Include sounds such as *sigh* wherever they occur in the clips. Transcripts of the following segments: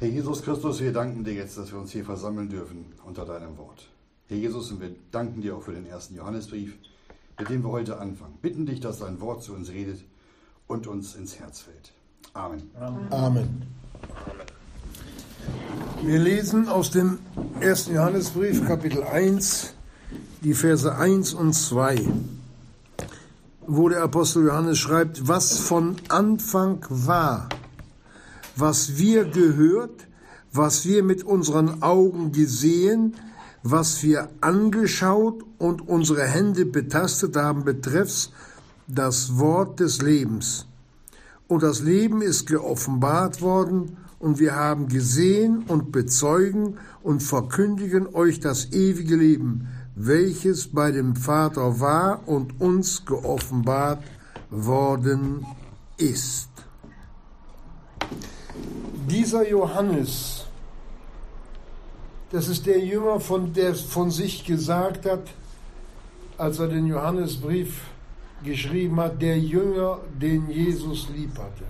Herr Jesus Christus, wir danken dir jetzt, dass wir uns hier versammeln dürfen unter deinem Wort. Herr Jesus, und wir danken dir auch für den ersten Johannesbrief, mit dem wir heute anfangen. Bitten dich, dass dein Wort zu uns redet und uns ins Herz fällt. Amen. Amen. Amen. Wir lesen aus dem ersten Johannesbrief, Kapitel 1, die Verse 1 und 2, wo der Apostel Johannes schreibt, was von Anfang war, was wir gehört, was wir mit unseren Augen gesehen, was wir angeschaut und unsere Hände betastet haben, betreffs das Wort des Lebens. Und das Leben ist geoffenbart worden, und wir haben gesehen und bezeugen und verkündigen euch das ewige Leben, welches bei dem Vater war und uns geoffenbart worden ist. Dieser Johannes, das ist der Jünger, von der von sich gesagt hat, als er den Johannesbrief geschrieben hat, der Jünger, den Jesus lieb hatte.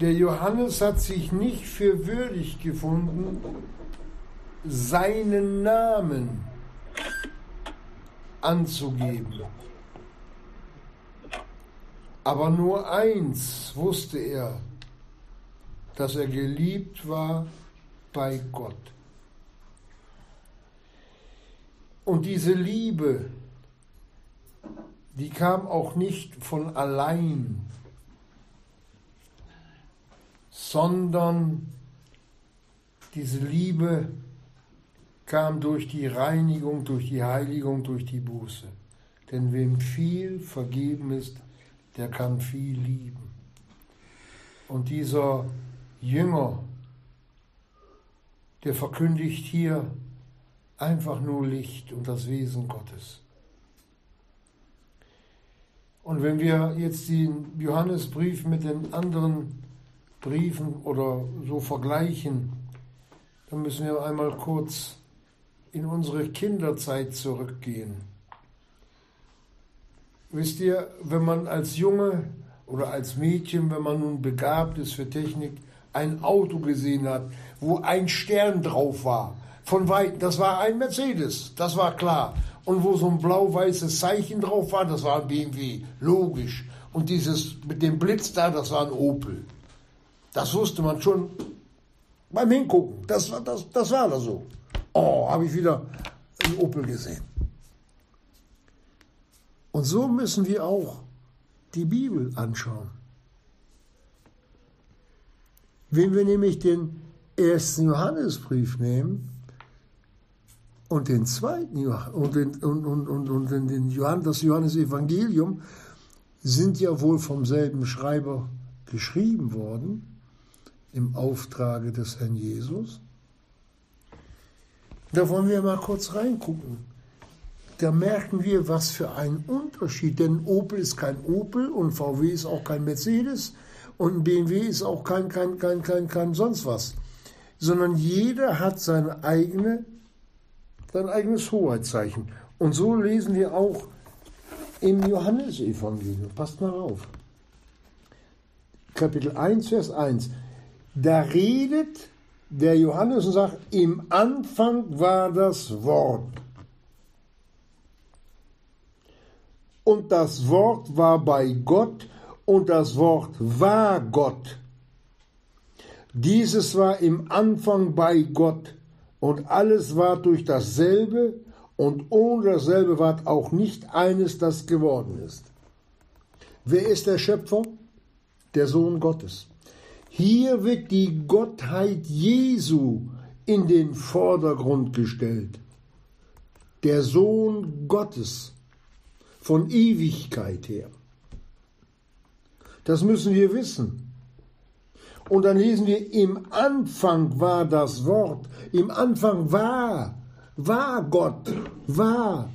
Der Johannes hat sich nicht für würdig gefunden, seinen Namen anzugeben. Aber nur eins wusste er, dass er geliebt war bei Gott. Und diese Liebe, die kam auch nicht von allein sondern diese Liebe kam durch die Reinigung, durch die Heiligung, durch die Buße. Denn wem viel vergeben ist, der kann viel lieben. Und dieser Jünger, der verkündigt hier einfach nur Licht und das Wesen Gottes. Und wenn wir jetzt den Johannesbrief mit den anderen Briefen oder so vergleichen, dann müssen wir einmal kurz in unsere Kinderzeit zurückgehen. Wisst ihr, wenn man als Junge oder als Mädchen, wenn man nun begabt ist für Technik, ein Auto gesehen hat, wo ein Stern drauf war, von weitem, das war ein Mercedes, das war klar. Und wo so ein blau-weißes Zeichen drauf war, das war ein BMW, logisch. Und dieses mit dem Blitz da, das war ein Opel. Das wusste man schon beim Hingucken. Das, das, das war da so. Oh, habe ich wieder einen Opel gesehen. Und so müssen wir auch die Bibel anschauen. Wenn wir nämlich den ersten Johannesbrief nehmen und den zweiten und, den, und, und, und, und den Johann, das Johannesevangelium sind ja wohl vom selben Schreiber geschrieben worden im Auftrage des Herrn Jesus. Da wollen wir mal kurz reingucken. Da merken wir, was für ein Unterschied. Denn Opel ist kein Opel und VW ist auch kein Mercedes und BMW ist auch kein, kein, kein, kein, kein sonst was. Sondern jeder hat seine eigene, sein eigenes Hoheitszeichen. Und so lesen wir auch im Johannesevangelium. Passt mal auf. Kapitel 1, Vers 1. Da redet der Johannes und sagt, im Anfang war das Wort. Und das Wort war bei Gott und das Wort war Gott. Dieses war im Anfang bei Gott und alles war durch dasselbe und ohne dasselbe war auch nicht eines, das geworden ist. Wer ist der Schöpfer? Der Sohn Gottes. Hier wird die Gottheit Jesu in den Vordergrund gestellt. Der Sohn Gottes von Ewigkeit her. Das müssen wir wissen. Und dann lesen wir, im Anfang war das Wort, im Anfang war, war Gott, war.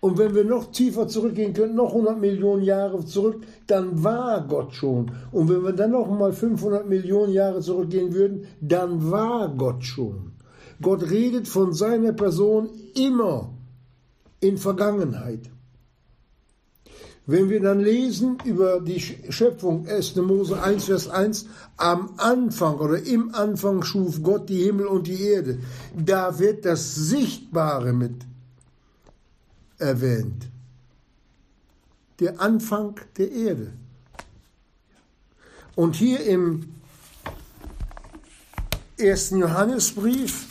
Und wenn wir noch tiefer zurückgehen können, noch 100 Millionen Jahre zurück, dann war Gott schon. Und wenn wir dann noch mal 500 Millionen Jahre zurückgehen würden, dann war Gott schon. Gott redet von seiner Person immer in Vergangenheit. Wenn wir dann lesen über die Schöpfung 1. Mose 1, Vers 1, am Anfang oder im Anfang schuf Gott die Himmel und die Erde, da wird das Sichtbare mit erwähnt. Der Anfang der Erde. Und hier im ersten Johannesbrief,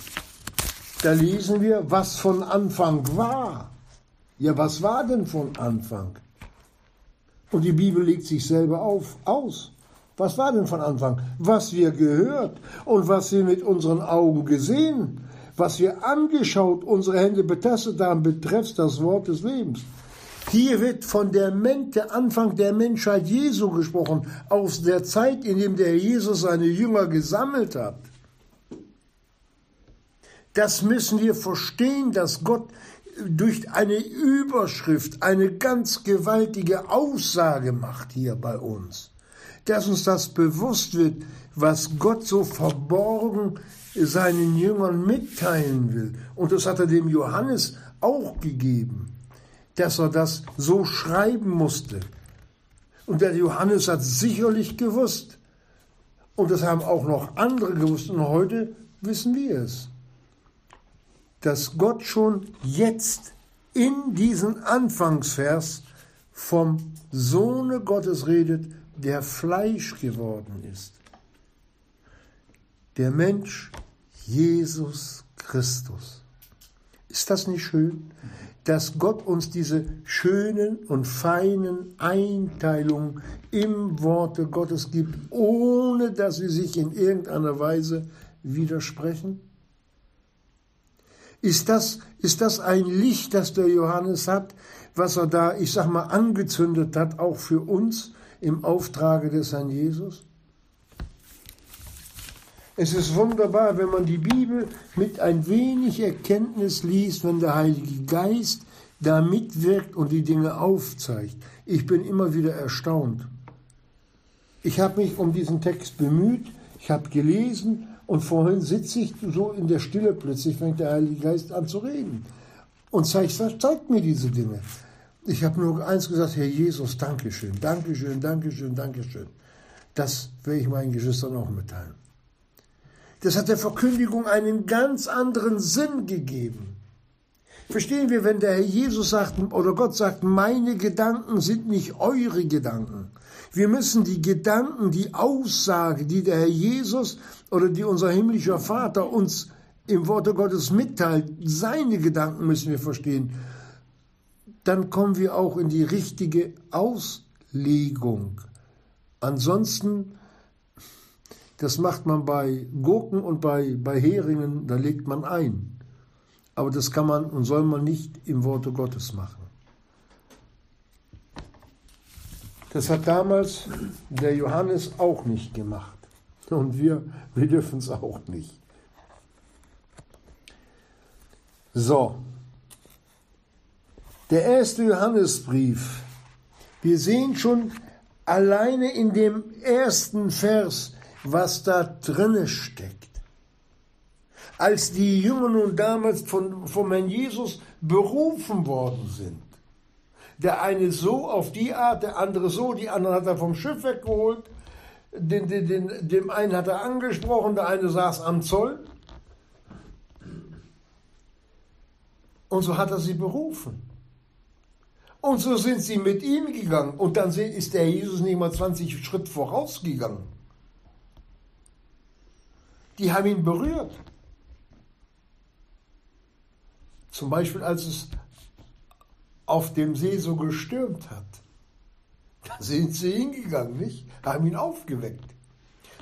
da lesen wir, was von Anfang war. Ja, was war denn von Anfang? Und die Bibel legt sich selber auf, aus. Was war denn von Anfang? Was wir gehört und was wir mit unseren Augen gesehen, was wir angeschaut, unsere Hände betastet haben, betrifft das Wort des Lebens. Hier wird von der, Men der Anfang der Menschheit Jesu gesprochen, aus der Zeit, in dem der Jesus seine Jünger gesammelt hat. Das müssen wir verstehen, dass Gott durch eine Überschrift eine ganz gewaltige Aussage macht hier bei uns. Dass uns das bewusst wird, was Gott so verborgen seinen Jüngern mitteilen will. Und das hat er dem Johannes auch gegeben, dass er das so schreiben musste. Und der Johannes hat sicherlich gewusst. Und das haben auch noch andere gewusst. Und heute wissen wir es dass Gott schon jetzt in diesem Anfangsvers vom Sohne Gottes redet, der Fleisch geworden ist. Der Mensch Jesus Christus. Ist das nicht schön, dass Gott uns diese schönen und feinen Einteilungen im Worte Gottes gibt, ohne dass sie sich in irgendeiner Weise widersprechen? Ist das, ist das ein Licht, das der Johannes hat, was er da, ich sag mal, angezündet hat, auch für uns im Auftrage des Herrn Jesus? Es ist wunderbar, wenn man die Bibel mit ein wenig Erkenntnis liest, wenn der Heilige Geist da mitwirkt und die Dinge aufzeigt. Ich bin immer wieder erstaunt. Ich habe mich um diesen Text bemüht, ich habe gelesen und vorhin sitze ich so in der Stille, plötzlich fängt der Heilige Geist an zu reden und zeigt, zeigt mir diese Dinge. Ich habe nur eins gesagt, Herr Jesus, Dankeschön, Dankeschön, Dankeschön, Dankeschön. Das werde ich meinen Geschwistern auch mitteilen. Das hat der Verkündigung einen ganz anderen Sinn gegeben. Verstehen wir, wenn der Herr Jesus sagt oder Gott sagt, meine Gedanken sind nicht eure Gedanken. Wir müssen die Gedanken, die Aussage, die der Herr Jesus oder die unser himmlischer Vater uns im Worte Gottes mitteilt, seine Gedanken müssen wir verstehen. Dann kommen wir auch in die richtige Auslegung. Ansonsten, das macht man bei Gurken und bei, bei Heringen, da legt man ein. Aber das kann man und soll man nicht im Worte Gottes machen. Das hat damals der Johannes auch nicht gemacht. Und wir, wir dürfen es auch nicht. So. Der erste Johannesbrief. Wir sehen schon alleine in dem ersten Vers, was da drinne steckt. Als die Jünger nun damals von, vom Herrn Jesus berufen worden sind, der eine so auf die Art, der andere so, die anderen hat er vom Schiff weggeholt, den, den, den, dem einen hat er angesprochen, der eine saß am Zoll. Und so hat er sie berufen. Und so sind sie mit ihm gegangen. Und dann ist der Jesus nicht mal 20 Schritt vorausgegangen. Die haben ihn berührt. Zum Beispiel, als es auf dem See so gestürmt hat. Da sind sie hingegangen, nicht? Haben ihn aufgeweckt.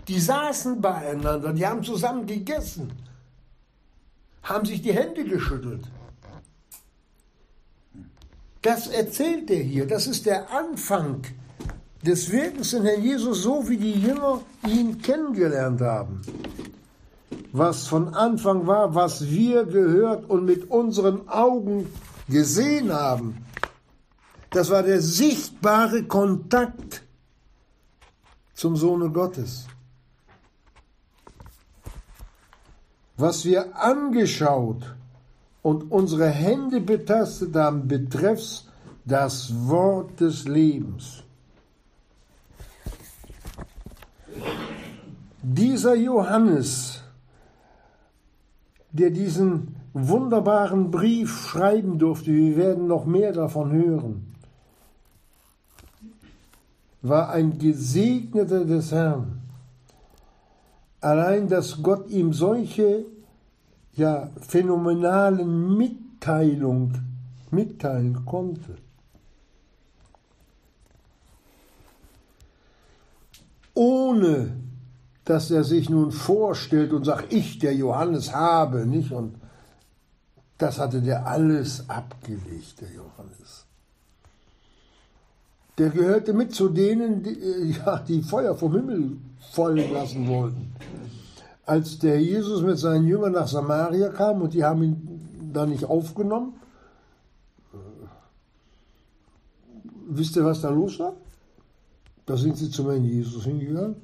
Die saßen beieinander, die haben zusammen gegessen, haben sich die Hände geschüttelt. Das erzählt er hier. Das ist der Anfang des Wirkens in Herrn Jesus, so wie die Jünger ihn kennengelernt haben. Was von Anfang war, was wir gehört und mit unseren Augen gesehen haben, das war der sichtbare Kontakt zum Sohne Gottes. Was wir angeschaut und unsere Hände betastet haben, betreffs das Wort des Lebens. Dieser Johannes, der diesen wunderbaren Brief schreiben durfte, wir werden noch mehr davon hören, war ein Gesegneter des Herrn. Allein, dass Gott ihm solche ja, phänomenalen Mitteilung mitteilen konnte. Ohne dass er sich nun vorstellt und sagt, ich, der Johannes, habe, nicht? Und das hatte der alles abgelegt, der Johannes. Der gehörte mit zu denen, die, äh, ja, die Feuer vom Himmel fallen lassen wollten. Als der Jesus mit seinen Jüngern nach Samaria kam und die haben ihn da nicht aufgenommen, äh, wisst ihr, was da los war? Da sind sie zum Herrn Jesus hingegangen.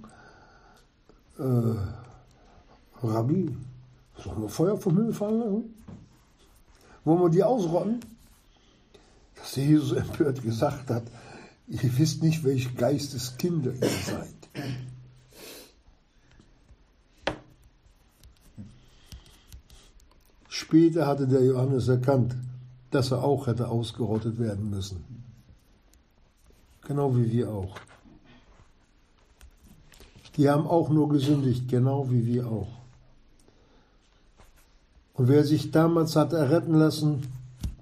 Äh, Rabbi, sollen wir Feuer vom Himmel fallen lassen? Wollen wir die ausrotten? Dass Jesus empört gesagt hat, ihr wisst nicht, welche Geisteskinder ihr seid. Später hatte der Johannes erkannt, dass er auch hätte ausgerottet werden müssen. Genau wie wir auch. Die haben auch nur gesündigt, genau wie wir auch. Und wer sich damals hat erretten lassen,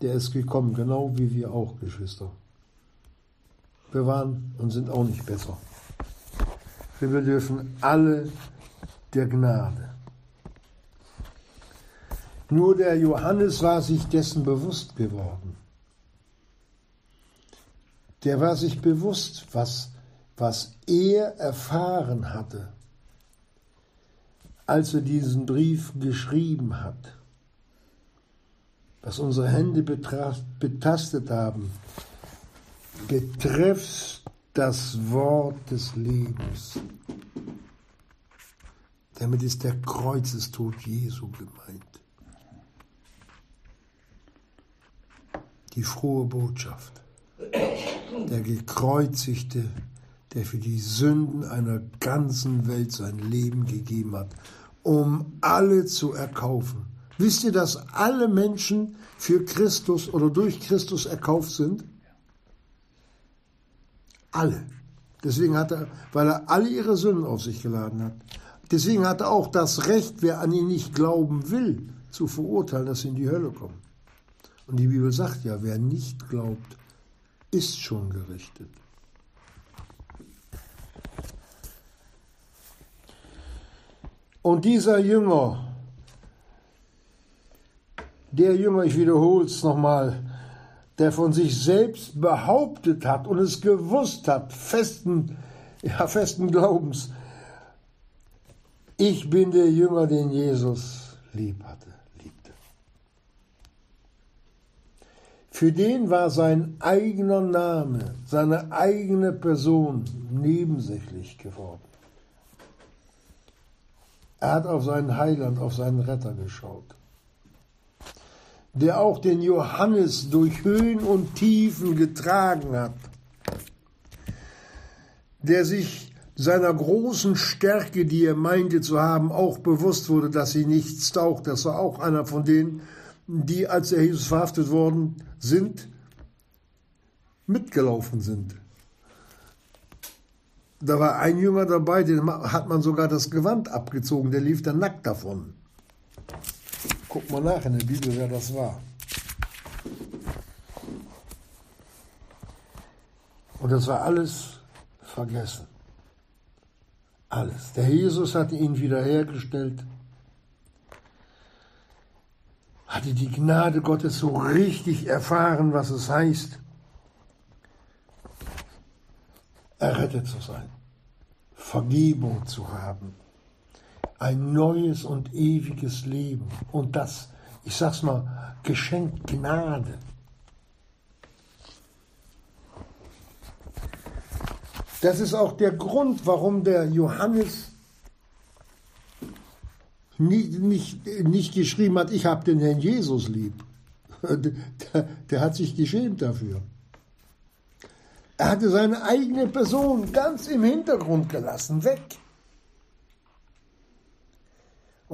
der ist gekommen, genau wie wir auch, Geschwister. Wir waren und sind auch nicht besser. Wir bedürfen alle der Gnade. Nur der Johannes war sich dessen bewusst geworden. Der war sich bewusst, was, was er erfahren hatte, als er diesen Brief geschrieben hat was unsere Hände betastet haben, betrifft das Wort des Lebens. Damit ist der Kreuzestod Jesu gemeint. Die frohe Botschaft. Der gekreuzigte, der für die Sünden einer ganzen Welt sein Leben gegeben hat, um alle zu erkaufen Wisst ihr, dass alle Menschen für Christus oder durch Christus erkauft sind? Alle. Deswegen hat er, weil er alle ihre Sünden auf sich geladen hat. Deswegen hat er auch das Recht, wer an ihn nicht glauben will, zu verurteilen, dass sie in die Hölle kommen. Und die Bibel sagt ja, wer nicht glaubt, ist schon gerichtet. Und dieser Jünger, der Jünger, ich wiederhole es nochmal, der von sich selbst behauptet hat und es gewusst hat, festen, ja, festen Glaubens, ich bin der Jünger, den Jesus lieb hatte, liebte. Für den war sein eigener Name, seine eigene Person nebensächlich geworden. Er hat auf seinen Heiland, auf seinen Retter geschaut der auch den Johannes durch Höhen und Tiefen getragen hat, der sich seiner großen Stärke, die er meinte zu haben, auch bewusst wurde, dass sie nichts taugt. Das war auch einer von denen, die, als er Jesus verhaftet worden sind, mitgelaufen sind. Da war ein Jünger dabei, den hat man sogar das Gewand abgezogen, der lief dann nackt davon. Guck mal nach in der Bibel, wer das war. Und das war alles vergessen. Alles. Der Jesus hatte ihn wiederhergestellt, hatte die Gnade Gottes so richtig erfahren, was es heißt, errettet zu sein, Vergebung zu haben ein neues und ewiges Leben. Und das, ich sag's mal, geschenkt Gnade. Das ist auch der Grund, warum der Johannes nicht, nicht, nicht geschrieben hat, ich habe den Herrn Jesus lieb. Der, der hat sich geschämt dafür. Er hatte seine eigene Person ganz im Hintergrund gelassen, weg.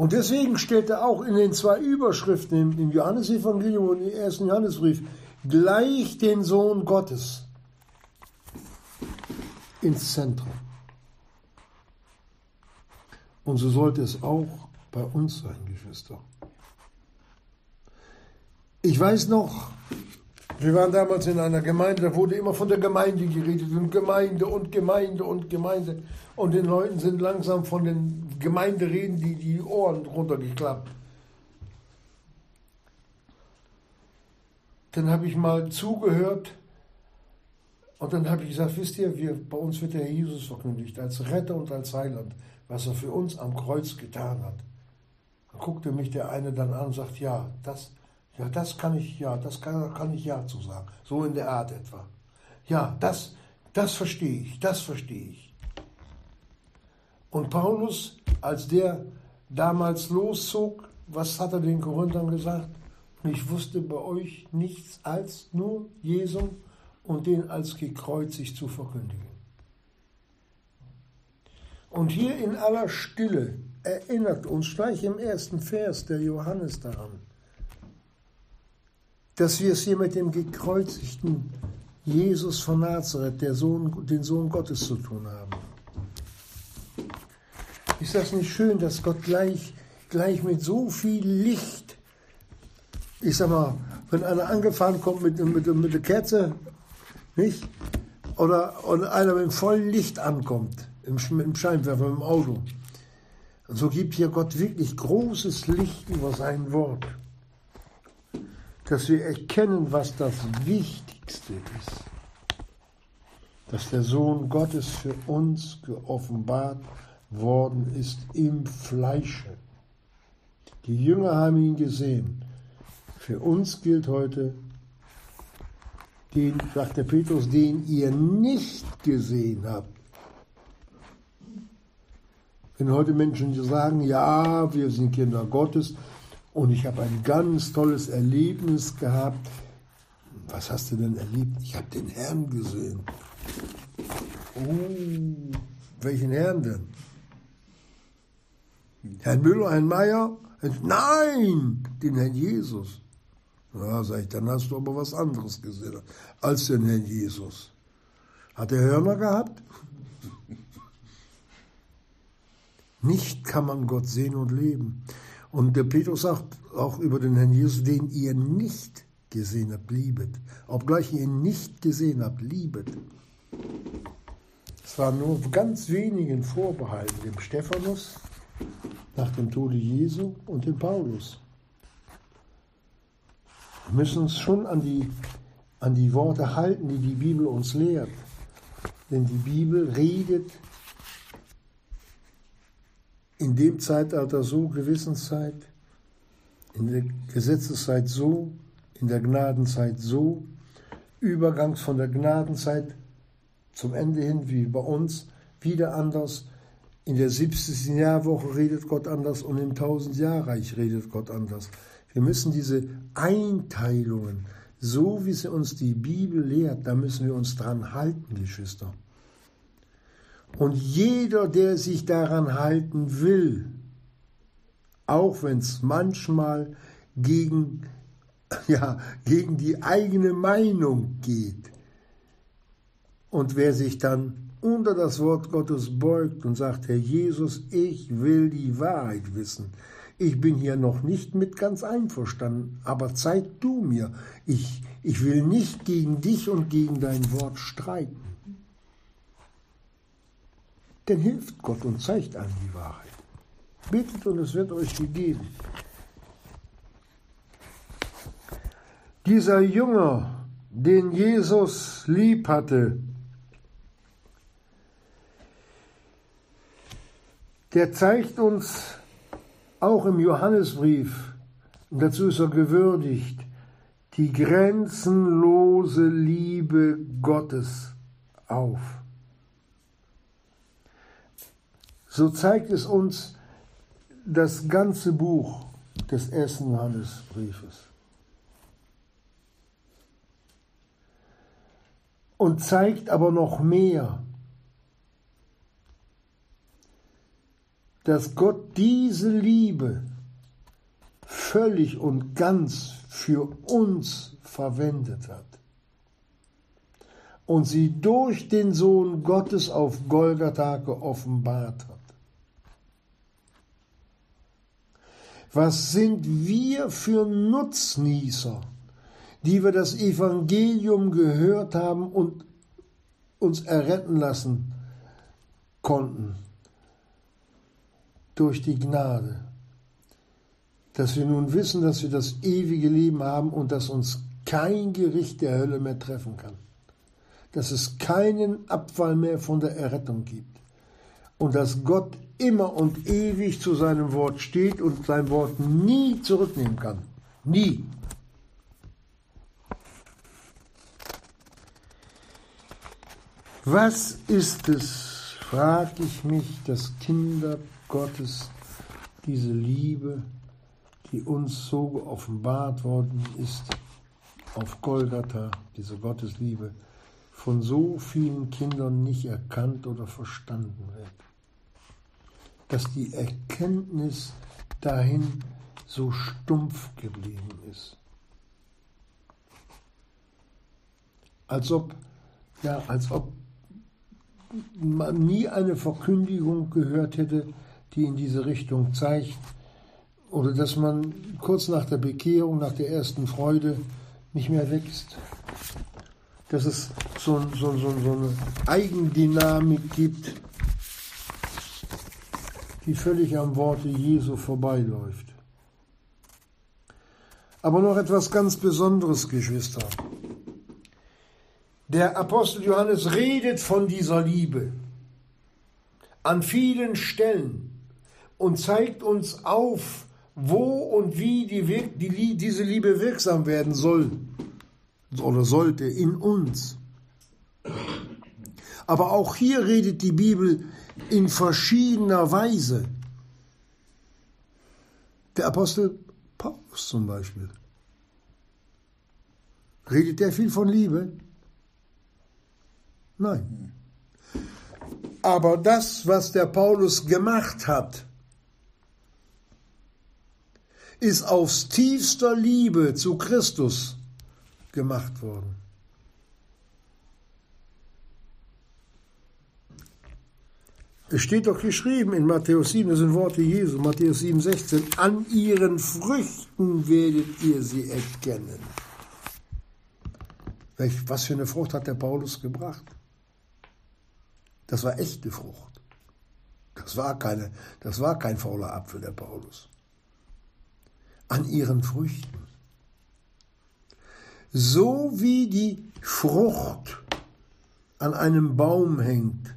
Und deswegen steht er auch in den zwei Überschriften im Johannesevangelium und im ersten Johannesbrief gleich den Sohn Gottes ins Zentrum. Und so sollte es auch bei uns sein, Geschwister. Ich weiß noch, wir waren damals in einer Gemeinde, da wurde immer von der Gemeinde geredet und Gemeinde und Gemeinde und Gemeinde. Und den Leuten sind langsam von den Gemeindereden die, die Ohren runtergeklappt. Dann habe ich mal zugehört und dann habe ich gesagt, wisst ihr, wir, bei uns wird der Herr Jesus verkündigt als Retter und als Heiland, was er für uns am Kreuz getan hat. Dann guckte mich der eine dann an und sagt, ja, das, ja, das kann ich, ja, das kann, kann ich ja zu sagen. So in der Art etwa. Ja, das, das verstehe ich, das verstehe ich. Und Paulus, als der damals loszog, was hat er den Korinthern gesagt? ich wusste bei euch nichts als nur Jesum und den als gekreuzigt zu verkündigen. Und hier in aller Stille erinnert uns gleich im ersten Vers der Johannes daran, dass wir es hier mit dem gekreuzigten Jesus von Nazareth, der Sohn, den Sohn Gottes, zu tun haben. Ist das nicht schön, dass Gott gleich, gleich mit so viel Licht, ich sag mal, wenn einer angefahren kommt mit, mit, mit der Kerze, nicht? Oder, oder einer mit vollem Licht ankommt, im, im Scheinwerfer, im Auto. Und so gibt hier Gott wirklich großes Licht über sein Wort dass wir erkennen, was das Wichtigste ist. Dass der Sohn Gottes für uns geoffenbart worden ist im Fleische. Die Jünger haben ihn gesehen. Für uns gilt heute, den, sagt der Petrus, den ihr nicht gesehen habt. Wenn heute Menschen sagen, ja, wir sind Kinder Gottes, und ich habe ein ganz tolles Erlebnis gehabt. Was hast du denn erlebt? Ich habe den Herrn gesehen. Oh, welchen Herrn denn? Herrn Müller, Herrn Meier? Nein, den Herrn Jesus. Ja, sag ich, dann hast du aber was anderes gesehen als den Herrn Jesus. Hat er Hörner gehabt? Nicht kann man Gott sehen und leben. Und der Petrus sagt auch über den Herrn Jesus, den ihr nicht gesehen habt, liebet. Obgleich ihr ihn nicht gesehen habt, liebet. Es war nur ganz wenigen vorbehalten, dem Stephanus nach dem Tode Jesu und dem Paulus. Wir müssen uns schon an die, an die Worte halten, die die Bibel uns lehrt. Denn die Bibel redet in dem Zeitalter so, Gewissenszeit, in der Gesetzeszeit so, in der Gnadenzeit so, übergangs von der Gnadenzeit zum Ende hin, wie bei uns, wieder anders. In der 70. Jahrwoche redet Gott anders und im 1000 Jahrreich redet Gott anders. Wir müssen diese Einteilungen, so wie sie uns die Bibel lehrt, da müssen wir uns dran halten, Geschwister. Und jeder, der sich daran halten will, auch wenn es manchmal gegen, *laughs* ja, gegen die eigene Meinung geht, und wer sich dann unter das Wort Gottes beugt und sagt, Herr Jesus, ich will die Wahrheit wissen. Ich bin hier noch nicht mit ganz einverstanden, aber zeig du mir. Ich, ich will nicht gegen dich und gegen dein Wort streiten dann hilft Gott und zeigt einem die Wahrheit. Betet und es wird euch gegeben. Dieser Jünger, den Jesus lieb hatte, der zeigt uns auch im Johannesbrief, und dazu ist er gewürdigt, die grenzenlose Liebe Gottes auf so zeigt es uns das ganze Buch des ersten Johannesbriefes. und zeigt aber noch mehr, dass Gott diese Liebe völlig und ganz für uns verwendet hat und sie durch den Sohn Gottes auf Golgatha geoffenbart hat. Was sind wir für Nutznießer, die wir das Evangelium gehört haben und uns erretten lassen konnten? Durch die Gnade, dass wir nun wissen, dass wir das ewige Leben haben und dass uns kein Gericht der Hölle mehr treffen kann. Dass es keinen Abfall mehr von der Errettung gibt. Und dass Gott immer und ewig zu seinem Wort steht und sein Wort nie zurücknehmen kann. Nie. Was ist es, frage ich mich, dass Kinder Gottes diese Liebe, die uns so geoffenbart worden ist, auf Golgatha, diese Gottesliebe, von so vielen Kindern nicht erkannt oder verstanden wird. Dass die Erkenntnis dahin so stumpf geblieben ist. Als ob, ja, als ob man nie eine Verkündigung gehört hätte, die in diese Richtung zeigt, oder dass man kurz nach der Bekehrung, nach der ersten Freude nicht mehr wächst dass es so, so, so, so eine Eigendynamik gibt, die völlig am Worte Jesu vorbeiläuft. Aber noch etwas ganz Besonderes, Geschwister. Der Apostel Johannes redet von dieser Liebe an vielen Stellen und zeigt uns auf, wo und wie die, die, diese Liebe wirksam werden soll oder sollte in uns. Aber auch hier redet die Bibel in verschiedener Weise. Der Apostel Paulus zum Beispiel. Redet der viel von Liebe? Nein. Aber das, was der Paulus gemacht hat, ist aus tiefster Liebe zu Christus gemacht worden. Es steht doch geschrieben in Matthäus 7, das sind Worte Jesu, Matthäus 7, 16, an ihren Früchten werdet ihr sie erkennen. Was für eine Frucht hat der Paulus gebracht? Das war echte Frucht. Das war, keine, das war kein fauler Apfel, der Paulus. An ihren Früchten so wie die Frucht an einem Baum hängt,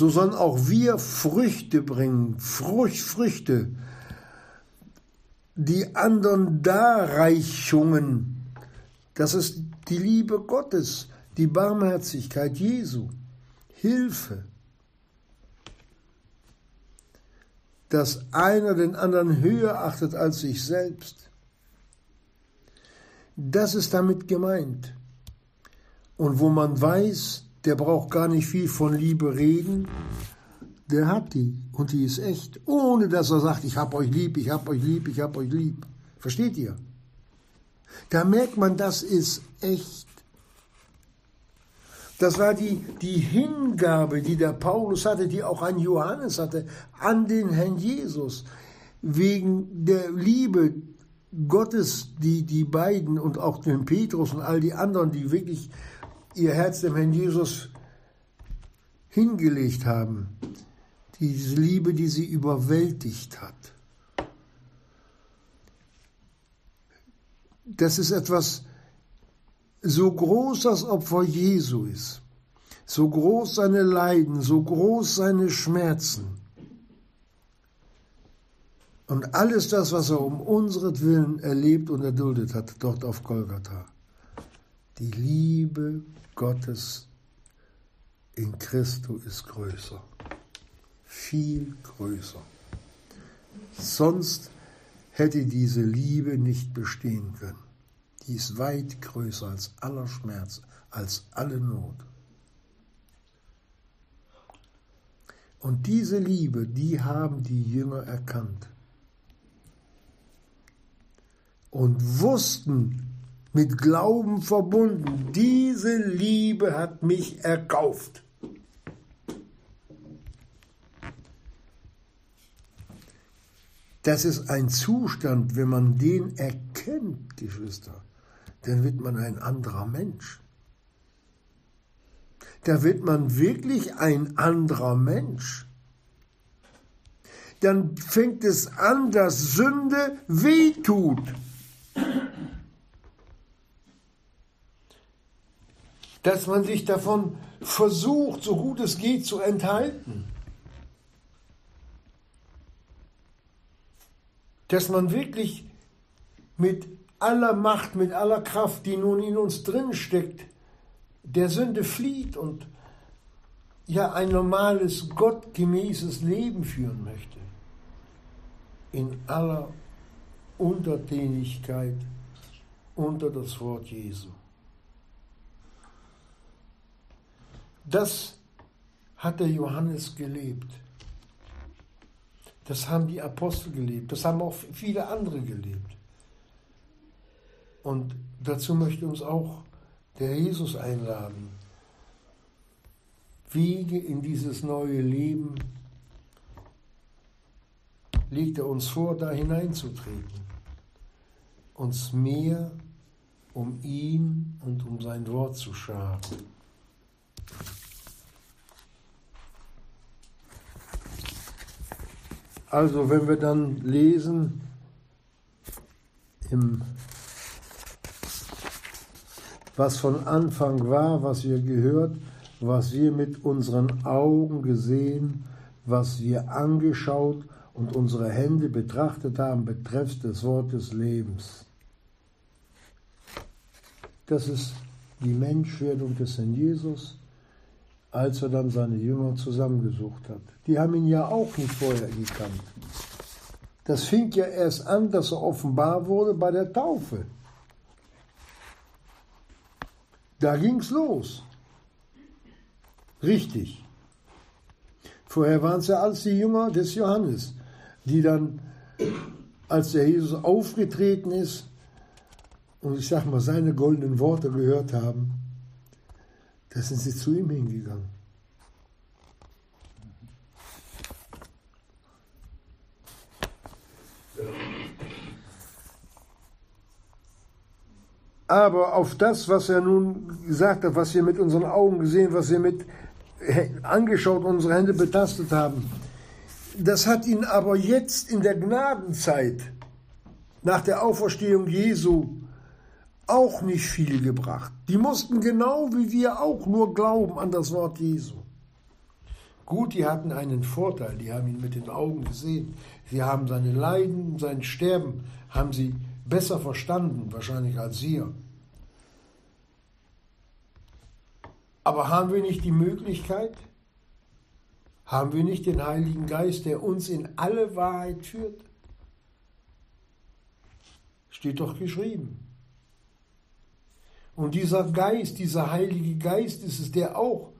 so sollen auch wir Früchte bringen, Frucht, Früchte, die anderen Darreichungen. Das ist die Liebe Gottes, die Barmherzigkeit Jesu, Hilfe. Dass einer den anderen höher achtet als sich selbst das ist damit gemeint. Und wo man weiß, der braucht gar nicht viel von Liebe reden, der hat die und die ist echt, ohne dass er sagt, ich hab euch lieb, ich hab euch lieb, ich hab euch lieb. Versteht ihr? Da merkt man, das ist echt. Das war die, die Hingabe, die der Paulus hatte, die auch ein Johannes hatte, an den Herrn Jesus, wegen der Liebe, Gottes, die, die beiden und auch den Petrus und all die anderen, die wirklich ihr Herz dem Herrn Jesus hingelegt haben, diese Liebe, die sie überwältigt hat. Das ist etwas so groß das Opfer Jesu ist, so groß seine Leiden, so groß seine Schmerzen, und alles das, was er um Willen erlebt und erduldet hat, dort auf Golgatha. Die Liebe Gottes in Christo ist größer. Viel größer. Sonst hätte diese Liebe nicht bestehen können. die ist weit größer als aller Schmerz, als alle Not. Und diese Liebe, die haben die Jünger erkannt und wussten, mit Glauben verbunden, diese Liebe hat mich erkauft. Das ist ein Zustand, wenn man den erkennt, Geschwister, dann wird man ein anderer Mensch. Da wird man wirklich ein anderer Mensch. Dann fängt es an, dass Sünde wehtut. Dass man sich davon versucht, so gut es geht, zu enthalten. dass man wirklich mit aller Macht, mit aller Kraft, die nun in uns drin steckt, der Sünde flieht und ja ein normales, gottgemäßes Leben führen möchte. In aller Untertänigkeit unter das Wort Jesu. Das hat der Johannes gelebt. Das haben die Apostel gelebt. Das haben auch viele andere gelebt. Und dazu möchte uns auch der Jesus einladen. Wege in dieses neue Leben legt er uns vor, da hineinzutreten. Uns mehr um ihn und um sein Wort zu scharen. Also wenn wir dann lesen im was von Anfang war, was wir gehört, was wir mit unseren Augen gesehen, was wir angeschaut und unsere Hände betrachtet haben, betreffs des Wortes Lebens. Das ist die Menschwerdung des Herrn Jesus als er dann seine Jünger zusammengesucht hat. Die haben ihn ja auch nicht vorher gekannt. Das fing ja erst an, dass er offenbar wurde bei der Taufe. Da ging's los. Richtig. Vorher waren es ja alles die Jünger des Johannes, die dann, als der Jesus aufgetreten ist und ich sag mal seine goldenen Worte gehört haben, da sind sie zu ihm hingegangen. Aber auf das, was er nun gesagt hat, was wir mit unseren Augen gesehen, was wir mit angeschaut, unsere Hände betastet haben, das hat ihn aber jetzt in der Gnadenzeit nach der Auferstehung Jesu auch nicht viel gebracht. Die mussten genau wie wir auch nur glauben an das Wort Jesu. Gut, die hatten einen Vorteil, die haben ihn mit den Augen gesehen. Sie haben seine Leiden, sein Sterben, haben sie besser verstanden, wahrscheinlich als wir. Aber haben wir nicht die Möglichkeit, haben wir nicht den Heiligen Geist, der uns in alle Wahrheit führt? Steht doch geschrieben. Und dieser Geist, dieser Heilige Geist ist es, der auch,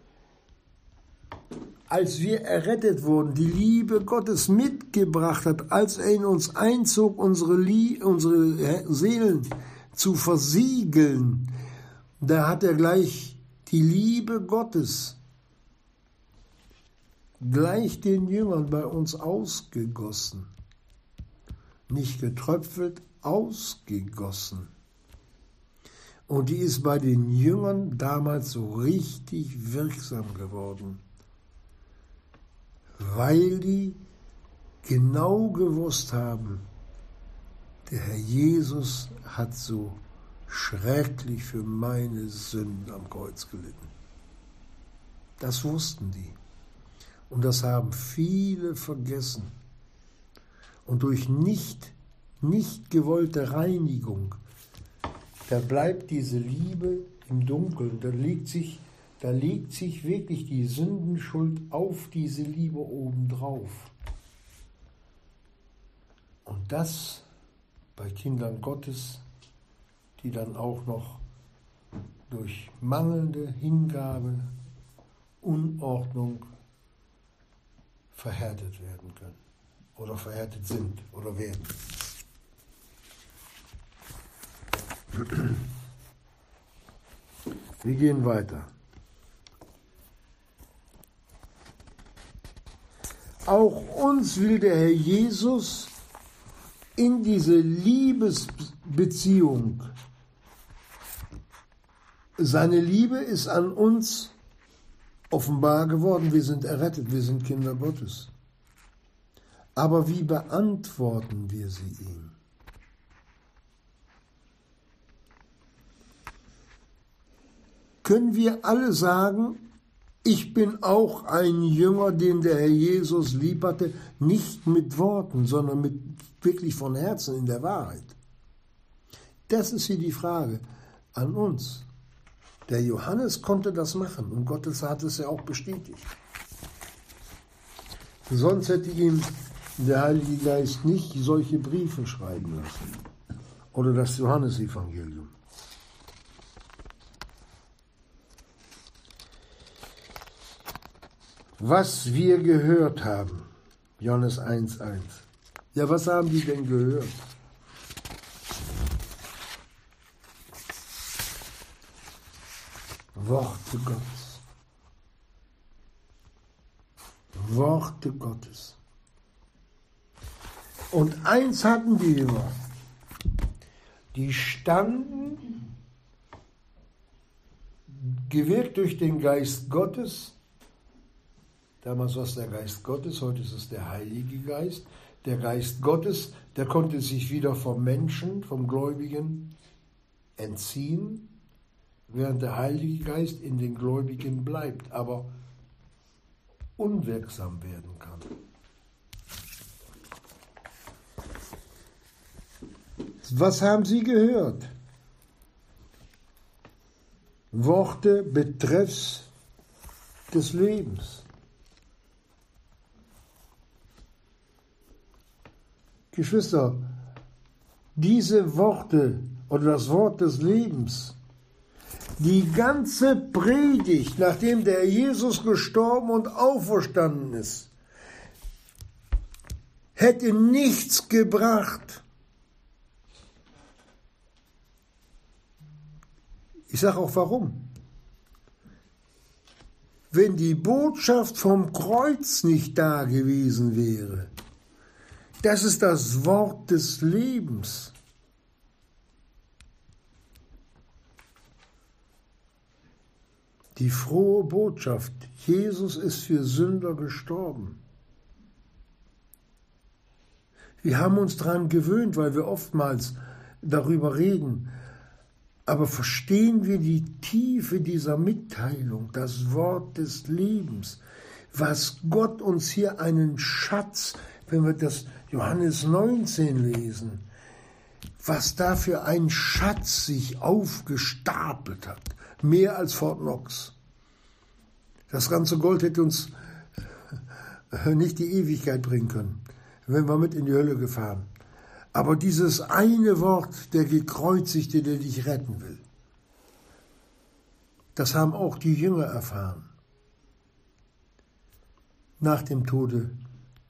als wir errettet wurden, die Liebe Gottes mitgebracht hat, als er in uns einzog, unsere, Lie unsere Seelen zu versiegeln, da hat er gleich die Liebe Gottes gleich den Jüngern bei uns ausgegossen. Nicht getröpfelt, ausgegossen. Und die ist bei den Jüngern damals so richtig wirksam geworden, weil die genau gewusst haben, der Herr Jesus hat so schrecklich für meine Sünden am Kreuz gelitten. Das wussten die. Und das haben viele vergessen. Und durch nicht, nicht gewollte Reinigung da bleibt diese Liebe im Dunkeln. Da legt sich, da legt sich wirklich die Sündenschuld auf diese Liebe obendrauf. Und das bei Kindern Gottes, die dann auch noch durch mangelnde Hingabe, Unordnung verhärtet werden können oder verhärtet sind oder werden. *clears throat* Wir gehen weiter. Auch uns will der Herr Jesus in diese Liebesbeziehung. Seine Liebe ist an uns offenbar geworden. Wir sind errettet, wir sind Kinder Gottes. Aber wie beantworten wir sie ihm? Können wir alle sagen, ich bin auch ein Jünger, den der Herr Jesus lieb hatte, nicht mit Worten, sondern mit wirklich von Herzen in der Wahrheit. Das ist hier die Frage an uns. Der Johannes konnte das machen und Gottes hat es ja auch bestätigt. Sonst hätte ihm der Heilige Geist nicht solche Briefe schreiben lassen. Oder das Johannesevangelium. Was wir gehört haben, Johannes 1,1. Ja, was haben die denn gehört? Worte Gottes. Worte Gottes. Und eins hatten die Jünger. Die standen, gewirkt durch den Geist Gottes, damals war es der Geist Gottes, heute ist es der Heilige Geist, der Geist Gottes, der konnte sich wieder vom Menschen, vom Gläubigen entziehen, während der Heilige Geist in den Gläubigen bleibt, aber unwirksam werden kann. Was haben Sie gehört? Worte betreffs des Lebens. Geschwister, diese Worte oder das Wort des Lebens, die ganze Predigt, nachdem der Jesus gestorben und auferstanden ist, hätte nichts gebracht. Ich sage auch warum. Wenn die Botschaft vom Kreuz nicht da gewesen wäre, das ist das Wort des Lebens. Die frohe Botschaft, Jesus ist für Sünder gestorben. Wir haben uns daran gewöhnt, weil wir oftmals darüber reden. Aber verstehen wir die Tiefe dieser Mitteilung, das Wort des Lebens, was Gott uns hier einen Schatz, wenn wir das Johannes 19 lesen, was da für ein Schatz sich aufgestapelt hat, mehr als Fort Knox. Das ganze Gold hätte uns *laughs* nicht die Ewigkeit bringen können, wenn wir mit in die Hölle gefahren. Aber dieses eine Wort, der gekreuzigte, der dich retten will, das haben auch die Jünger erfahren. Nach dem Tode,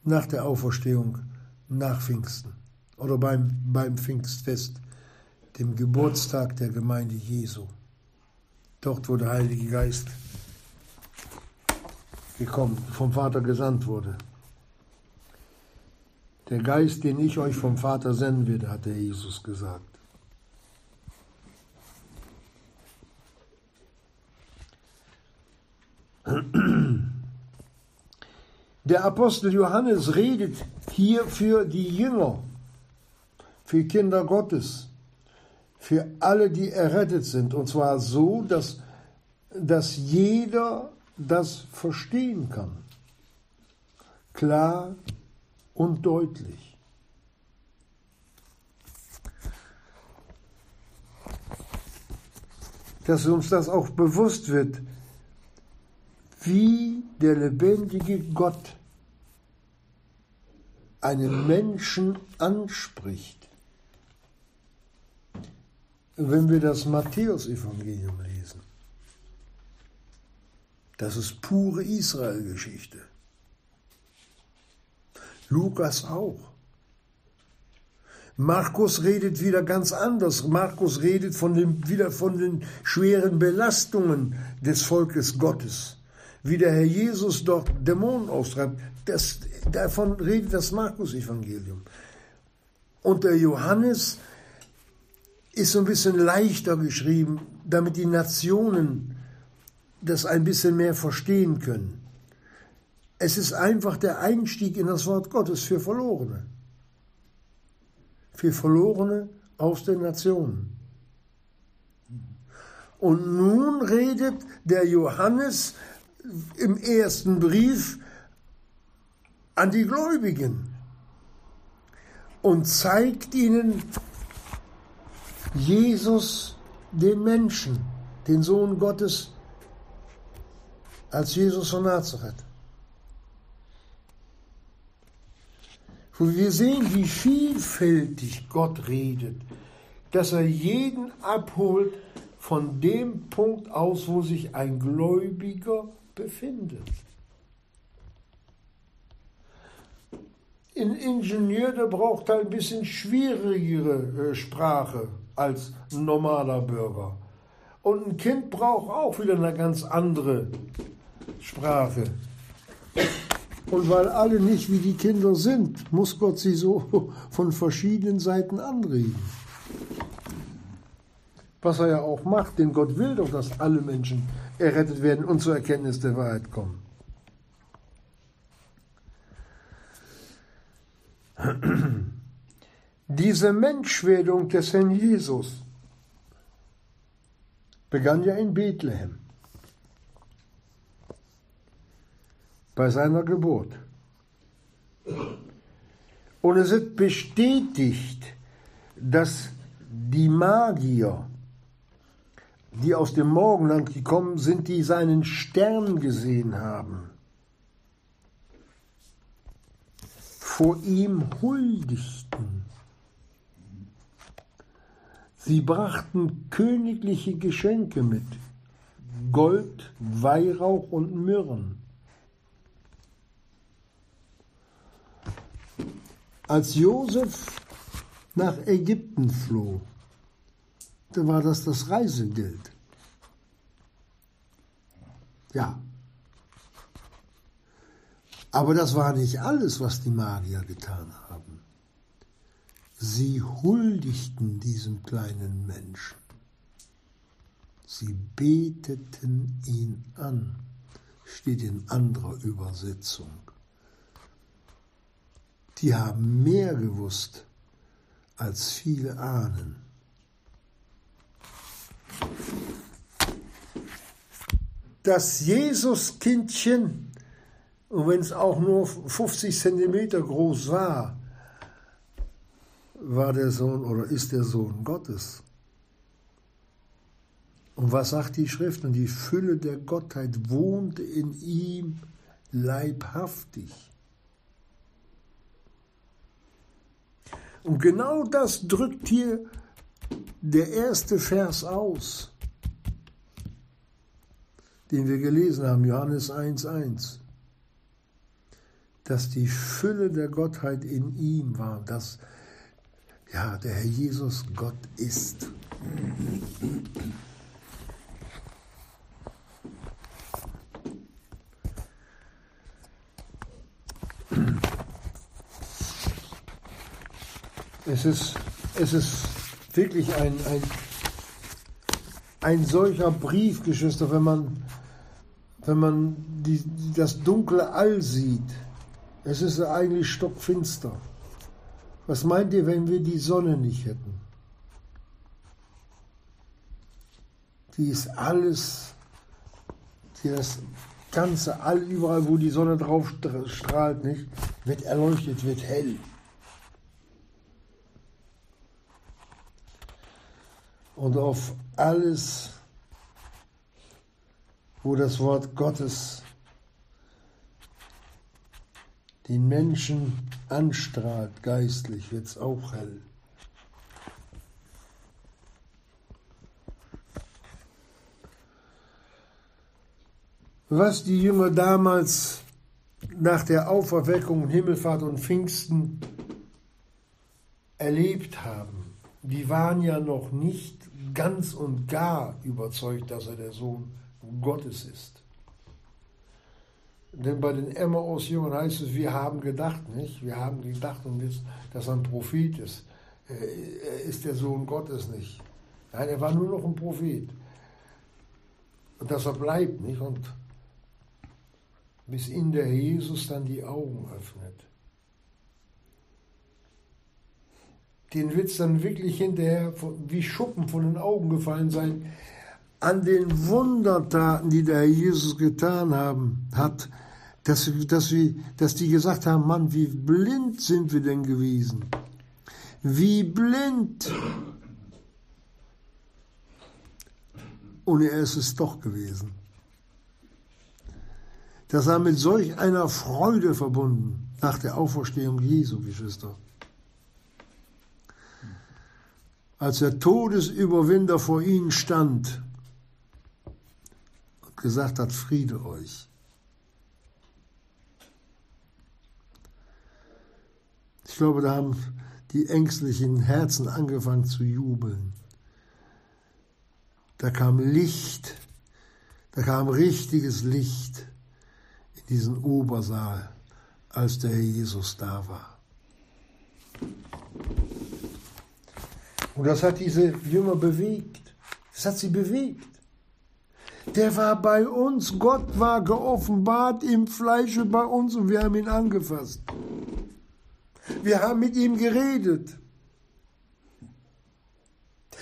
nach der Auferstehung, nach Pfingsten oder beim, beim Pfingstfest, dem Geburtstag der Gemeinde Jesu. Dort, wo der Heilige Geist gekommen, vom Vater gesandt wurde. Der Geist, den ich euch vom Vater senden werde, hat der Jesus gesagt. *clears throat* Der Apostel Johannes redet hier für die Jünger, für Kinder Gottes, für alle, die errettet sind. Und zwar so, dass, dass jeder das verstehen kann. Klar und deutlich. Dass uns das auch bewusst wird, wie der lebendige Gott einen Menschen anspricht, wenn wir das Matthäusevangelium lesen. Das ist pure Israelgeschichte. Lukas auch. Markus redet wieder ganz anders. Markus redet von den, wieder von den schweren Belastungen des Volkes Gottes. Wie der Herr Jesus dort Dämonen austreibt. Das, davon redet das Markus-Evangelium. Und der Johannes ist so ein bisschen leichter geschrieben, damit die Nationen das ein bisschen mehr verstehen können. Es ist einfach der Einstieg in das Wort Gottes für Verlorene. Für Verlorene aus den Nationen. Und nun redet der Johannes im ersten Brief an die Gläubigen und zeigt ihnen Jesus, den Menschen, den Sohn Gottes, als Jesus von Nazareth. Wo wir sehen, wie vielfältig Gott redet, dass er jeden abholt von dem Punkt aus, wo sich ein Gläubiger befindet. Ein Ingenieur, der braucht ein bisschen schwierigere äh, Sprache als ein normaler Bürger. Und ein Kind braucht auch wieder eine ganz andere Sprache. Und weil alle nicht wie die Kinder sind, muss Gott sie so *laughs* von verschiedenen Seiten anreden. Was er ja auch macht, denn Gott will doch, dass alle Menschen errettet werden und zur Erkenntnis der Wahrheit kommen. Diese Menschwerdung des Herrn Jesus begann ja in Bethlehem bei seiner Geburt. Und es wird bestätigt, dass die Magier, die aus dem Morgenland gekommen sind, die seinen Stern gesehen haben, vor ihm huldigten. Sie brachten königliche Geschenke mit, Gold, Weihrauch und Myrrhen. Als Josef nach Ägypten floh, da war das das Reisegeld. Ja, aber das war nicht alles, was die Magier getan haben. Sie huldigten diesem kleinen Menschen. Sie beteten ihn an, steht in anderer Übersetzung. Die haben mehr gewusst, als viele ahnen. Das Jesuskindchen und wenn es auch nur 50 Zentimeter groß war, war der Sohn oder ist der Sohn Gottes. Und was sagt die Schrift? Und die Fülle der Gottheit wohnte in ihm leibhaftig. Und genau das drückt hier der erste Vers aus, den wir gelesen haben, Johannes 1.1 dass die Fülle der Gottheit in ihm war, dass ja, der Herr Jesus Gott ist. Es ist, es ist wirklich ein, ein, ein solcher Brief, Geschwister, wenn man, wenn man die, das dunkle All sieht es ist eigentlich stockfinster. Was meint ihr, wenn wir die Sonne nicht hätten? Die ist alles, die das ganze All, überall wo die Sonne drauf strahlt, nicht, wird erleuchtet, wird hell. und auf alles, wo das Wort Gottes den Menschen anstrahlt, geistlich wird es auch hell. Was die Jünger damals nach der Auferweckung, Himmelfahrt und Pfingsten erlebt haben, die waren ja noch nicht ganz und gar überzeugt, dass er der Sohn Gottes ist. Denn bei den Emmaus-Jüngern heißt es, wir haben gedacht, nicht? Wir haben gedacht, dass er ein Prophet ist. Er ist der Sohn Gottes nicht. Nein, er war nur noch ein Prophet. Und dass er bleibt, nicht? Und bis ihn der Jesus dann die Augen öffnet. Den wird es dann wirklich hinterher wie Schuppen von den Augen gefallen sein, an den Wundertaten, die der Herr Jesus getan haben, hat, dass, dass, wir, dass die gesagt haben, Mann, wie blind sind wir denn gewesen? Wie blind! Und er ist es doch gewesen. Das war mit solch einer Freude verbunden nach der Auferstehung Jesu, Geschwister. Als der Todesüberwinder vor ihnen stand und gesagt hat, Friede euch. Ich glaube, da haben die ängstlichen Herzen angefangen zu jubeln. Da kam Licht, da kam richtiges Licht in diesen Obersaal, als der Herr Jesus da war. Und das hat diese Jünger bewegt. Das hat sie bewegt. Der war bei uns, Gott war geoffenbart im Fleische bei uns und wir haben ihn angefasst. Wir haben mit ihm geredet.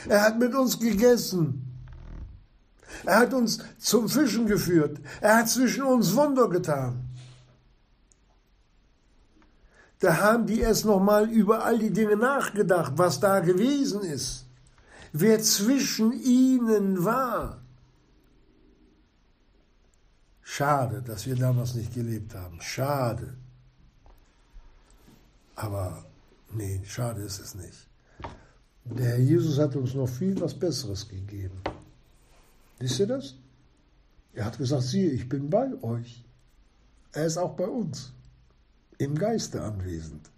Er hat mit uns gegessen. Er hat uns zum Fischen geführt. Er hat zwischen uns Wunder getan. Da haben die erst nochmal über all die Dinge nachgedacht, was da gewesen ist. Wer zwischen ihnen war. Schade, dass wir damals nicht gelebt haben. Schade. Aber nee, schade ist es nicht. Der Herr Jesus hat uns noch viel was Besseres gegeben. Wisst ihr das? Er hat gesagt, siehe, ich bin bei euch. Er ist auch bei uns, im Geiste anwesend.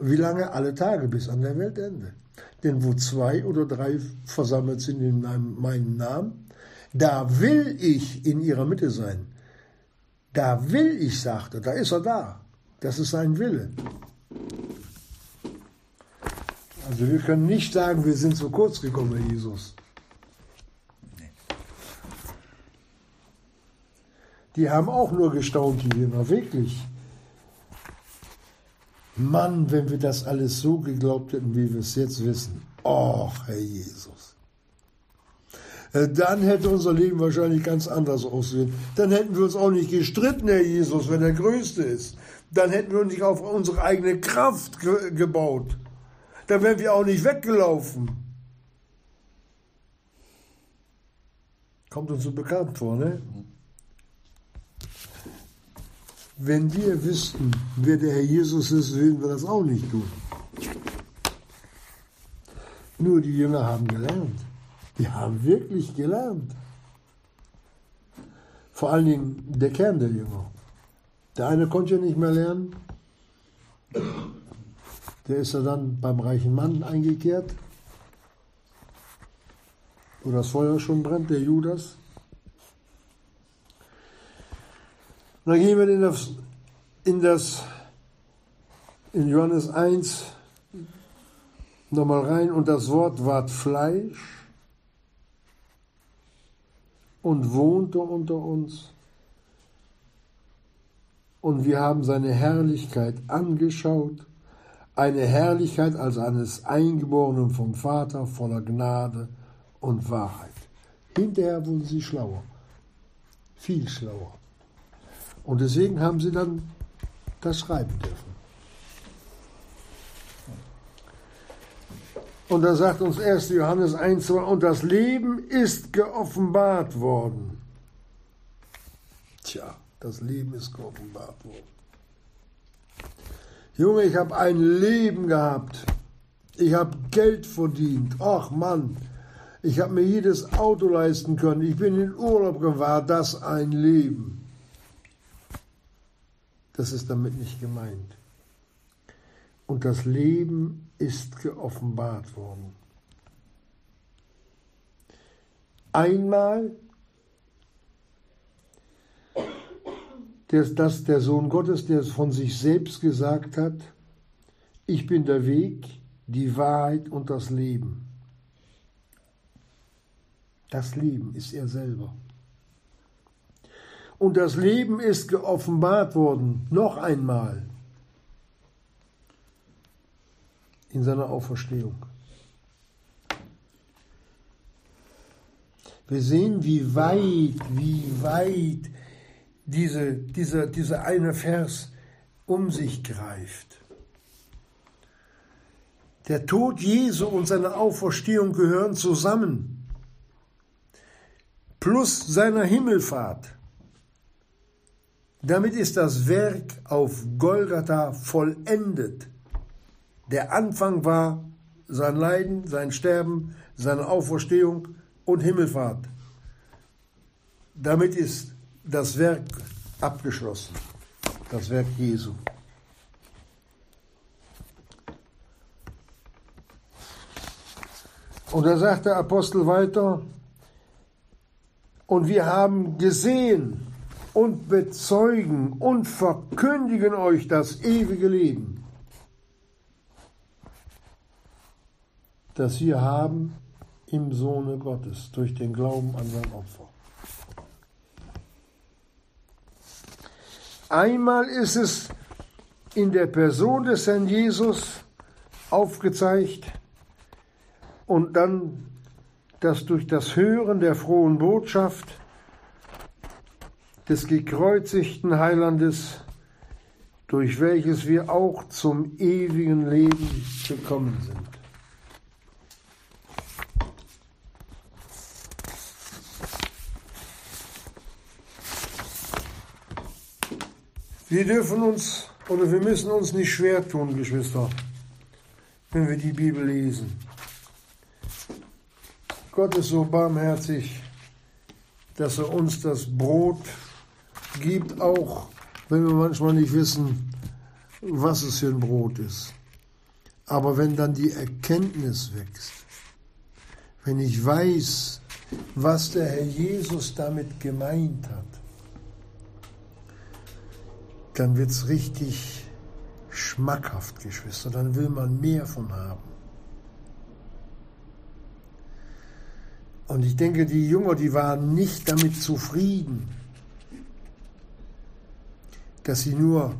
Wie lange? Alle Tage bis an der Weltende. Denn wo zwei oder drei versammelt sind in meinem Namen, da will ich in ihrer Mitte sein. Da will ich, sagte, da ist er da. Das ist sein Wille. Also wir können nicht sagen, wir sind zu kurz gekommen, Jesus. Die haben auch nur gestaunt, die Jünger, wirklich. Mann, wenn wir das alles so geglaubt hätten, wie wir es jetzt wissen. Och, Herr Jesus. Äh, dann hätte unser Leben wahrscheinlich ganz anders aussehen. Dann hätten wir uns auch nicht gestritten, Herr Jesus, wenn er Größte ist. Dann hätten wir uns nicht auf unsere eigene Kraft ge gebaut. Dann wären wir auch nicht weggelaufen. Kommt uns so bekannt vor, ne? Wenn wir wüssten, wer der Herr Jesus ist, würden wir das auch nicht tun. Nur die Jünger haben gelernt. Die haben wirklich gelernt. Vor allen Dingen der Kern der Jünger. Der eine konnte ja nicht mehr lernen. Der ist ja dann beim reichen Mann eingekehrt, wo das Feuer schon brennt, der Judas. Und dann gehen wir in das, in das, in Johannes 1 nochmal rein und das Wort ward Fleisch und wohnte unter uns. Und wir haben seine Herrlichkeit angeschaut, eine Herrlichkeit als eines Eingeborenen vom Vater voller Gnade und Wahrheit. Hinterher wurden sie schlauer, viel schlauer. Und deswegen haben sie dann das schreiben dürfen. Und da sagt uns 1. Johannes 1, 2, und das Leben ist geoffenbart worden. Tja, das Leben ist geoffenbart worden. Junge, ich habe ein Leben gehabt. Ich habe Geld verdient. Ach Mann, Ich habe mir jedes Auto leisten können. Ich bin in Urlaub. War das ein Leben? Das ist damit nicht gemeint. Und das Leben ist geoffenbart worden. Einmal, dass der Sohn Gottes, der von sich selbst gesagt hat, ich bin der Weg, die Wahrheit und das Leben. Das Leben ist er selber. Und das Leben ist geoffenbart worden, noch einmal, in seiner Auferstehung. Wir sehen, wie weit, wie weit diese, dieser, dieser eine Vers um sich greift. Der Tod Jesu und seine Auferstehung gehören zusammen plus seiner Himmelfahrt. Damit ist das Werk auf Golgatha vollendet. Der Anfang war sein Leiden, sein Sterben, seine Auferstehung und Himmelfahrt. Damit ist das Werk abgeschlossen, das Werk Jesu. Und da sagt der Apostel weiter, und wir haben gesehen und bezeugen und verkündigen euch das ewige Leben, das wir haben im Sohne Gottes durch den Glauben an sein Opfer. Einmal ist es in der Person des Herrn Jesus aufgezeigt und dann dass durch das Hören der frohen Botschaft des gekreuzigten Heilandes, durch welches wir auch zum ewigen Leben gekommen sind. Wir dürfen uns oder wir müssen uns nicht schwer tun, Geschwister, wenn wir die Bibel lesen. Gott ist so barmherzig, dass er uns das Brot gibt, auch wenn wir manchmal nicht wissen, was es für ein Brot ist. Aber wenn dann die Erkenntnis wächst, wenn ich weiß, was der Herr Jesus damit gemeint hat, dann wird es richtig schmackhaft, Geschwister. Dann will man mehr von haben. Und ich denke, die Jünger, die waren nicht damit zufrieden, dass sie nur,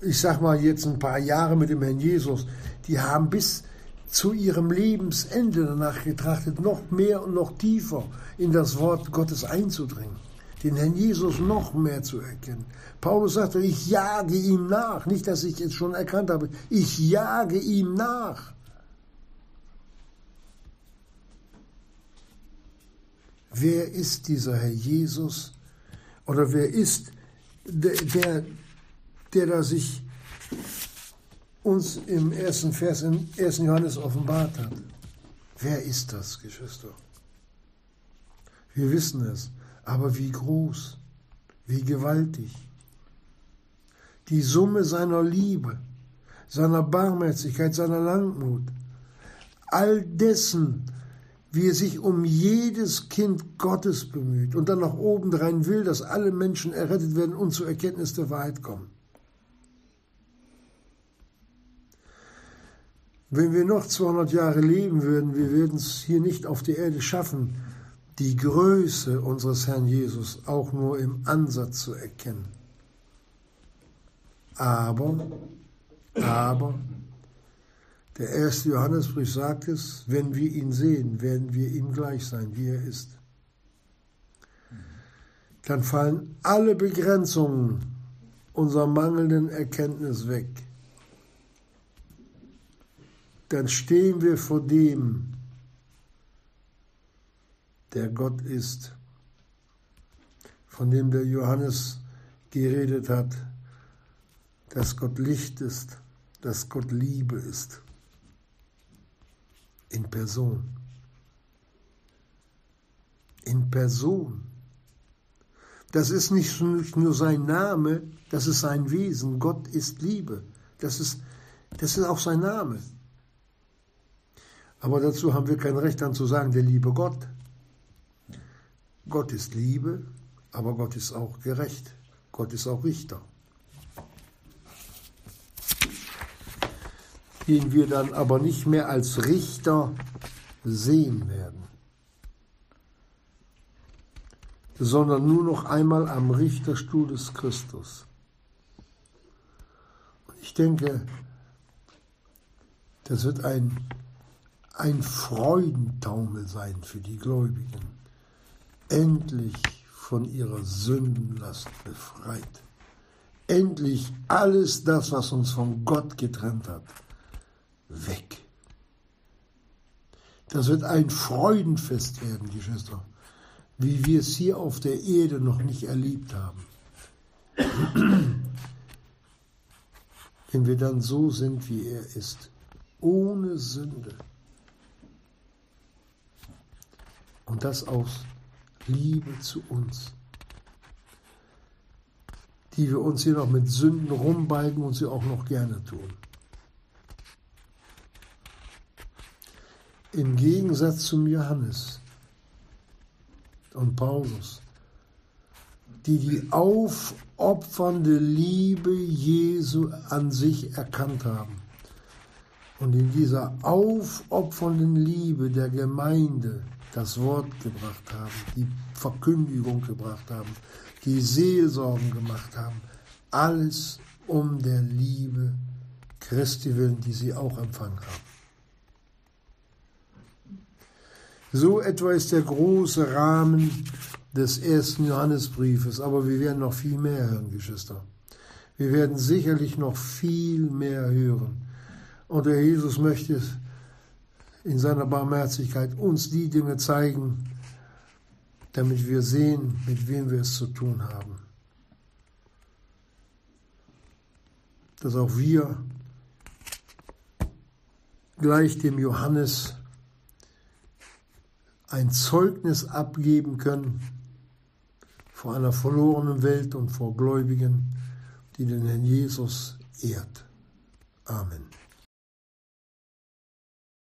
ich sag mal jetzt ein paar Jahre mit dem Herrn Jesus, die haben bis zu ihrem Lebensende danach getrachtet, noch mehr und noch tiefer in das Wort Gottes einzudringen, den Herrn Jesus noch mehr zu erkennen. Paulus sagte, ich jage ihm nach, nicht, dass ich jetzt schon erkannt habe, ich jage ihm nach. wer ist dieser Herr Jesus oder wer ist der, der, da sich uns im ersten Vers im 1. Johannes offenbart hat. Wer ist das, Geschwister? Wir wissen es, aber wie groß, wie gewaltig. Die Summe seiner Liebe, seiner Barmherzigkeit, seiner Langmut, all dessen, wie er sich um jedes Kind Gottes bemüht und dann nach obendrein will, dass alle Menschen errettet werden und zur Erkenntnis der Wahrheit kommen. Wenn wir noch 200 Jahre leben würden, wir würden es hier nicht auf der Erde schaffen, die Größe unseres Herrn Jesus auch nur im Ansatz zu erkennen. Aber, aber, der erste Johannesbrief sagt es, wenn wir ihn sehen, werden wir ihm gleich sein, wie er ist. Dann fallen alle Begrenzungen unserer mangelnden Erkenntnis weg. Dann stehen wir vor dem, der Gott ist, von dem der Johannes geredet hat, dass Gott Licht ist, dass Gott Liebe ist in Person. in Person. Das ist nicht nur sein Name, das ist sein Wesen. Gott ist Liebe. Das ist, das ist auch sein Name. Aber dazu haben wir kein Recht dann zu sagen, der liebe Gott. Gott ist Liebe, aber Gott ist auch gerecht. Gott ist auch Richter. Den wir dann aber nicht mehr als Richter sehen werden, sondern nur noch einmal am Richterstuhl des Christus. Ich denke, das wird ein, ein Freudentaumel sein für die Gläubigen, endlich von ihrer Sündenlast befreit. Endlich alles das, was uns von Gott getrennt hat, weg. Das wird ein Freudenfest werden, Geschwister, wie wir es hier auf der Erde noch nicht erlebt haben. Wenn wir dann so sind, wie er ist, ohne Sünde. Und das aus Liebe zu uns, die wir uns hier noch mit Sünden rumbalgen und sie auch noch gerne tun. Im Gegensatz zum Johannes und Paulus, die die aufopfernde Liebe Jesu an sich erkannt haben und in dieser aufopfernden Liebe der Gemeinde das Wort gebracht haben, die Verkündigung gebracht haben, die Seelsorgen gemacht haben, alles um der Liebe Christi willen, die sie auch empfangen haben. So etwa ist der große Rahmen des ersten Johannesbriefes, aber wir werden noch viel mehr hören, Geschwister. Wir werden sicherlich noch viel mehr hören. Und der Jesus möchte in seiner Barmherzigkeit uns die Dinge zeigen, damit wir sehen, mit wem wir es zu tun haben. Dass auch wir gleich dem Johannes ein Zeugnis abgeben können vor einer verlorenen Welt und vor Gläubigen, die den Herrn Jesus ehrt. Amen.